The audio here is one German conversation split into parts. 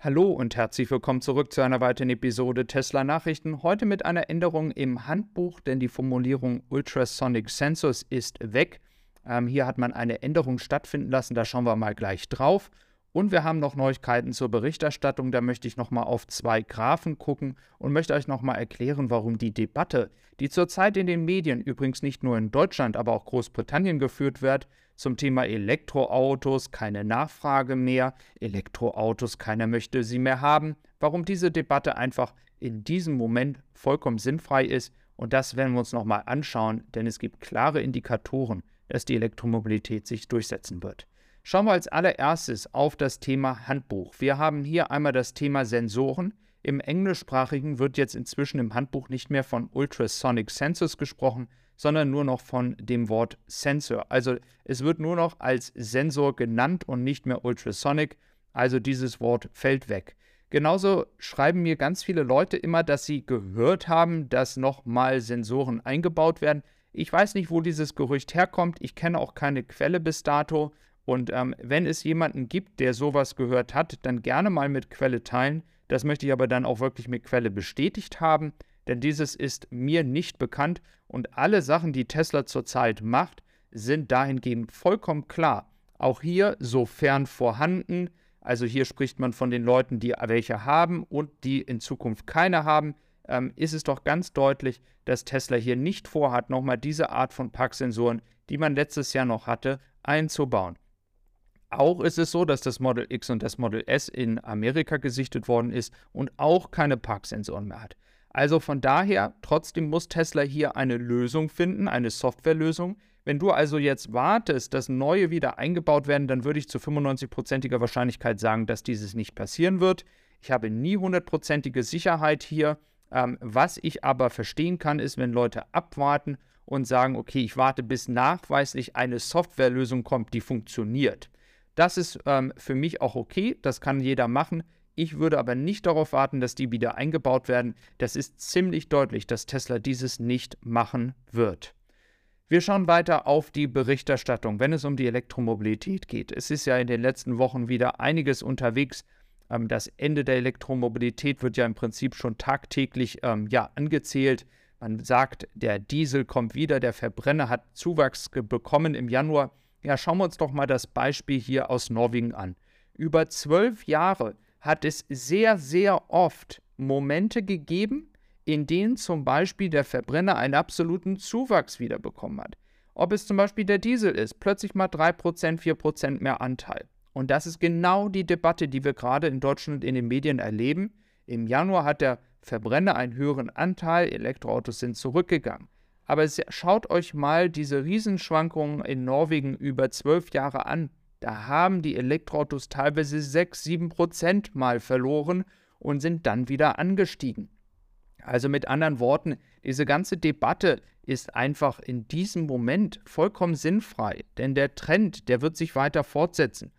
Hallo und herzlich willkommen zurück zu einer weiteren Episode Tesla Nachrichten. Heute mit einer Änderung im Handbuch, denn die Formulierung Ultrasonic Sensors ist weg. Ähm, hier hat man eine Änderung stattfinden lassen, da schauen wir mal gleich drauf. Und wir haben noch Neuigkeiten zur Berichterstattung. Da möchte ich nochmal auf zwei Graphen gucken und möchte euch nochmal erklären, warum die Debatte, die zurzeit in den Medien, übrigens nicht nur in Deutschland, aber auch Großbritannien geführt wird, zum Thema Elektroautos, keine Nachfrage mehr, Elektroautos, keiner möchte sie mehr haben, warum diese Debatte einfach in diesem Moment vollkommen sinnfrei ist. Und das werden wir uns nochmal anschauen, denn es gibt klare Indikatoren, dass die Elektromobilität sich durchsetzen wird. Schauen wir als allererstes auf das Thema Handbuch. Wir haben hier einmal das Thema Sensoren. Im Englischsprachigen wird jetzt inzwischen im Handbuch nicht mehr von Ultrasonic Sensors gesprochen, sondern nur noch von dem Wort Sensor. Also es wird nur noch als Sensor genannt und nicht mehr Ultrasonic. Also dieses Wort fällt weg. Genauso schreiben mir ganz viele Leute immer, dass sie gehört haben, dass nochmal Sensoren eingebaut werden. Ich weiß nicht, wo dieses Gerücht herkommt. Ich kenne auch keine Quelle bis dato. Und ähm, wenn es jemanden gibt, der sowas gehört hat, dann gerne mal mit Quelle teilen. Das möchte ich aber dann auch wirklich mit Quelle bestätigt haben, denn dieses ist mir nicht bekannt und alle Sachen, die Tesla zurzeit macht, sind dahingehend vollkommen klar. Auch hier, sofern vorhanden, also hier spricht man von den Leuten, die welche haben und die in Zukunft keine haben, ähm, ist es doch ganz deutlich, dass Tesla hier nicht vorhat, nochmal diese Art von Packsensoren, die man letztes Jahr noch hatte, einzubauen. Auch ist es so, dass das Model X und das Model S in Amerika gesichtet worden ist und auch keine Parksensoren mehr hat. Also von daher, trotzdem muss Tesla hier eine Lösung finden, eine Softwarelösung. Wenn du also jetzt wartest, dass neue wieder eingebaut werden, dann würde ich zu 95%iger Wahrscheinlichkeit sagen, dass dieses nicht passieren wird. Ich habe nie hundertprozentige Sicherheit hier. Ähm, was ich aber verstehen kann, ist, wenn Leute abwarten und sagen, okay, ich warte, bis nachweislich eine Softwarelösung kommt, die funktioniert. Das ist ähm, für mich auch okay, das kann jeder machen. Ich würde aber nicht darauf warten, dass die wieder eingebaut werden. Das ist ziemlich deutlich, dass Tesla dieses nicht machen wird. Wir schauen weiter auf die Berichterstattung, wenn es um die Elektromobilität geht. Es ist ja in den letzten Wochen wieder einiges unterwegs. Ähm, das Ende der Elektromobilität wird ja im Prinzip schon tagtäglich ähm, ja, angezählt. Man sagt, der Diesel kommt wieder, der Verbrenner hat Zuwachs bekommen im Januar. Ja, schauen wir uns doch mal das Beispiel hier aus Norwegen an. Über zwölf Jahre hat es sehr, sehr oft Momente gegeben, in denen zum Beispiel der Verbrenner einen absoluten Zuwachs wiederbekommen hat. Ob es zum Beispiel der Diesel ist, plötzlich mal 3%, 4% mehr Anteil. Und das ist genau die Debatte, die wir gerade in Deutschland in den Medien erleben. Im Januar hat der Verbrenner einen höheren Anteil, Elektroautos sind zurückgegangen. Aber schaut euch mal diese Riesenschwankungen in Norwegen über zwölf Jahre an. Da haben die Elektroautos teilweise 6, 7 Prozent mal verloren und sind dann wieder angestiegen. Also mit anderen Worten, diese ganze Debatte ist einfach in diesem Moment vollkommen sinnfrei, denn der Trend, der wird sich weiter fortsetzen.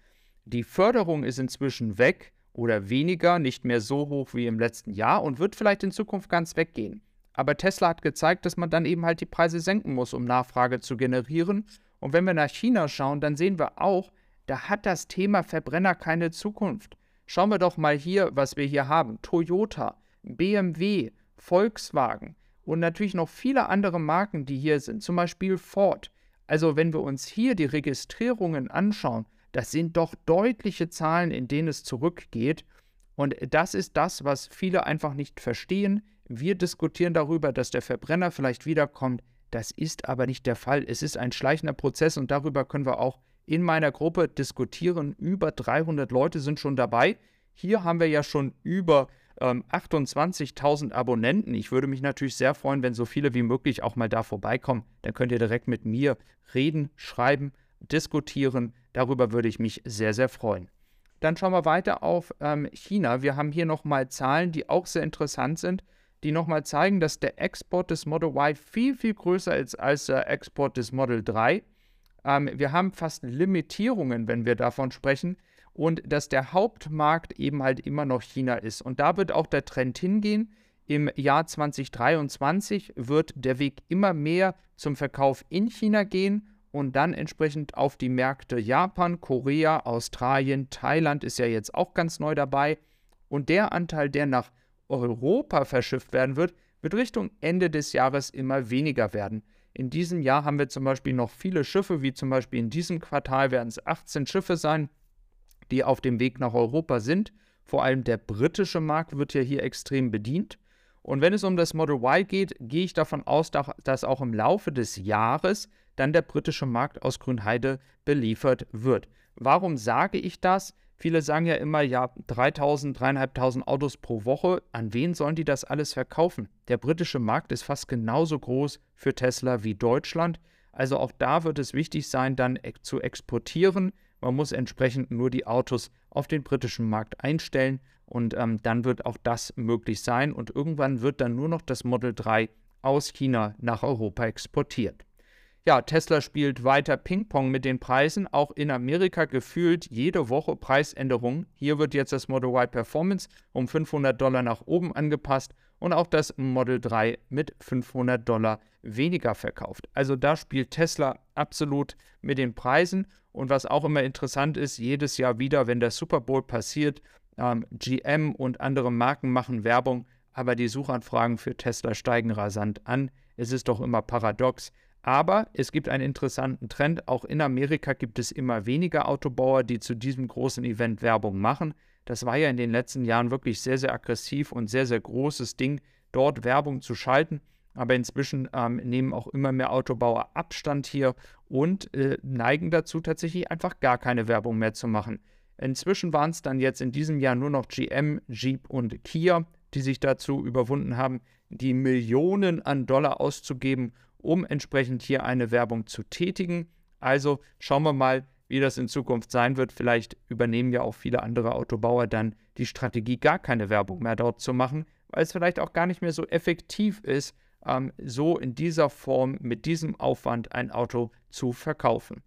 Die Förderung ist inzwischen weg oder weniger, nicht mehr so hoch wie im letzten Jahr und wird vielleicht in Zukunft ganz weggehen. Aber Tesla hat gezeigt, dass man dann eben halt die Preise senken muss, um Nachfrage zu generieren. Und wenn wir nach China schauen, dann sehen wir auch, da hat das Thema Verbrenner keine Zukunft. Schauen wir doch mal hier, was wir hier haben. Toyota, BMW, Volkswagen und natürlich noch viele andere Marken, die hier sind, zum Beispiel Ford. Also wenn wir uns hier die Registrierungen anschauen, das sind doch deutliche Zahlen, in denen es zurückgeht. Und das ist das, was viele einfach nicht verstehen. Wir diskutieren darüber, dass der Verbrenner vielleicht wiederkommt. Das ist aber nicht der Fall. Es ist ein schleichender Prozess und darüber können wir auch in meiner Gruppe diskutieren. Über 300 Leute sind schon dabei. Hier haben wir ja schon über ähm, 28.000 Abonnenten. Ich würde mich natürlich sehr freuen, wenn so viele wie möglich auch mal da vorbeikommen. Dann könnt ihr direkt mit mir reden, schreiben, diskutieren. Darüber würde ich mich sehr, sehr freuen. Dann schauen wir weiter auf ähm, China. Wir haben hier nochmal Zahlen, die auch sehr interessant sind die nochmal zeigen, dass der Export des Model Y viel, viel größer ist als der Export des Model 3. Ähm, wir haben fast Limitierungen, wenn wir davon sprechen, und dass der Hauptmarkt eben halt immer noch China ist. Und da wird auch der Trend hingehen. Im Jahr 2023 wird der Weg immer mehr zum Verkauf in China gehen und dann entsprechend auf die Märkte Japan, Korea, Australien, Thailand ist ja jetzt auch ganz neu dabei Und der Anteil, der nach Europa verschifft werden wird, wird Richtung Ende des Jahres immer weniger werden. In diesem Jahr haben wir zum Beispiel noch viele Schiffe, wie zum Beispiel in diesem Quartal werden es 18 Schiffe sein, die auf dem Weg nach Europa sind. Vor allem der britische Markt wird ja hier extrem bedient. Und wenn es um das Model Y geht, gehe ich davon aus, dass auch im Laufe des Jahres dann der britische Markt aus Grünheide beliefert wird. Warum sage ich das? Viele sagen ja immer, ja, 3000, 3500 Autos pro Woche. An wen sollen die das alles verkaufen? Der britische Markt ist fast genauso groß für Tesla wie Deutschland. Also auch da wird es wichtig sein, dann zu exportieren. Man muss entsprechend nur die Autos auf den britischen Markt einstellen und ähm, dann wird auch das möglich sein. Und irgendwann wird dann nur noch das Model 3 aus China nach Europa exportiert. Ja, Tesla spielt weiter Ping-Pong mit den Preisen, auch in Amerika gefühlt jede Woche Preisänderungen. Hier wird jetzt das Model Y Performance um 500 Dollar nach oben angepasst und auch das Model 3 mit 500 Dollar weniger verkauft. Also da spielt Tesla absolut mit den Preisen. Und was auch immer interessant ist, jedes Jahr wieder, wenn der Super Bowl passiert, ähm, GM und andere Marken machen Werbung, aber die Suchanfragen für Tesla steigen rasant an. Es ist doch immer paradox. Aber es gibt einen interessanten Trend. Auch in Amerika gibt es immer weniger Autobauer, die zu diesem großen Event Werbung machen. Das war ja in den letzten Jahren wirklich sehr, sehr aggressiv und sehr, sehr großes Ding, dort Werbung zu schalten. Aber inzwischen ähm, nehmen auch immer mehr Autobauer Abstand hier und äh, neigen dazu, tatsächlich einfach gar keine Werbung mehr zu machen. Inzwischen waren es dann jetzt in diesem Jahr nur noch GM, Jeep und Kia, die sich dazu überwunden haben, die Millionen an Dollar auszugeben, um entsprechend hier eine Werbung zu tätigen. Also schauen wir mal, wie das in Zukunft sein wird. Vielleicht übernehmen ja auch viele andere Autobauer dann die Strategie, gar keine Werbung mehr dort zu machen, weil es vielleicht auch gar nicht mehr so effektiv ist, ähm, so in dieser Form mit diesem Aufwand ein Auto zu verkaufen.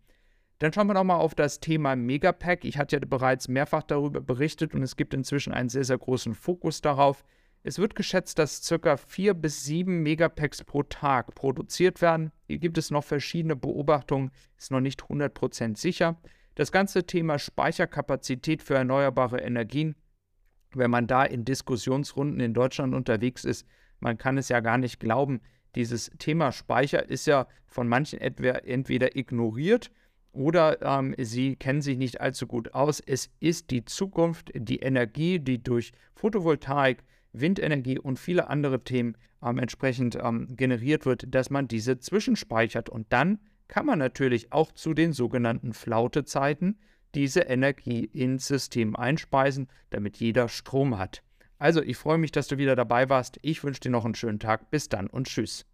Dann schauen wir nochmal auf das Thema Megapack. Ich hatte ja bereits mehrfach darüber berichtet und es gibt inzwischen einen sehr, sehr großen Fokus darauf. Es wird geschätzt, dass ca. 4 bis 7 Megapacks pro Tag produziert werden. Hier gibt es noch verschiedene Beobachtungen, ist noch nicht 100% sicher. Das ganze Thema Speicherkapazität für erneuerbare Energien, wenn man da in Diskussionsrunden in Deutschland unterwegs ist, man kann es ja gar nicht glauben, dieses Thema Speicher ist ja von manchen entweder ignoriert oder ähm, sie kennen sich nicht allzu gut aus. Es ist die Zukunft, die Energie, die durch Photovoltaik, Windenergie und viele andere Themen ähm, entsprechend ähm, generiert wird, dass man diese zwischenspeichert. Und dann kann man natürlich auch zu den sogenannten Flautezeiten diese Energie ins System einspeisen, damit jeder Strom hat. Also, ich freue mich, dass du wieder dabei warst. Ich wünsche dir noch einen schönen Tag. Bis dann und tschüss.